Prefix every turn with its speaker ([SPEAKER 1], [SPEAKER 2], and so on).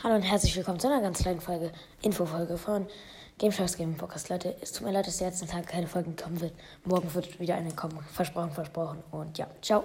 [SPEAKER 1] Hallo und herzlich willkommen zu einer ganz kleinen Folge, Infofolge von Game Sharks Gaming Podcast. Leute, es tut mir leid, dass der letzten Tag keine Folgen kommen wird. Morgen wird wieder eine kommen. Versprochen, versprochen. Und ja, ciao.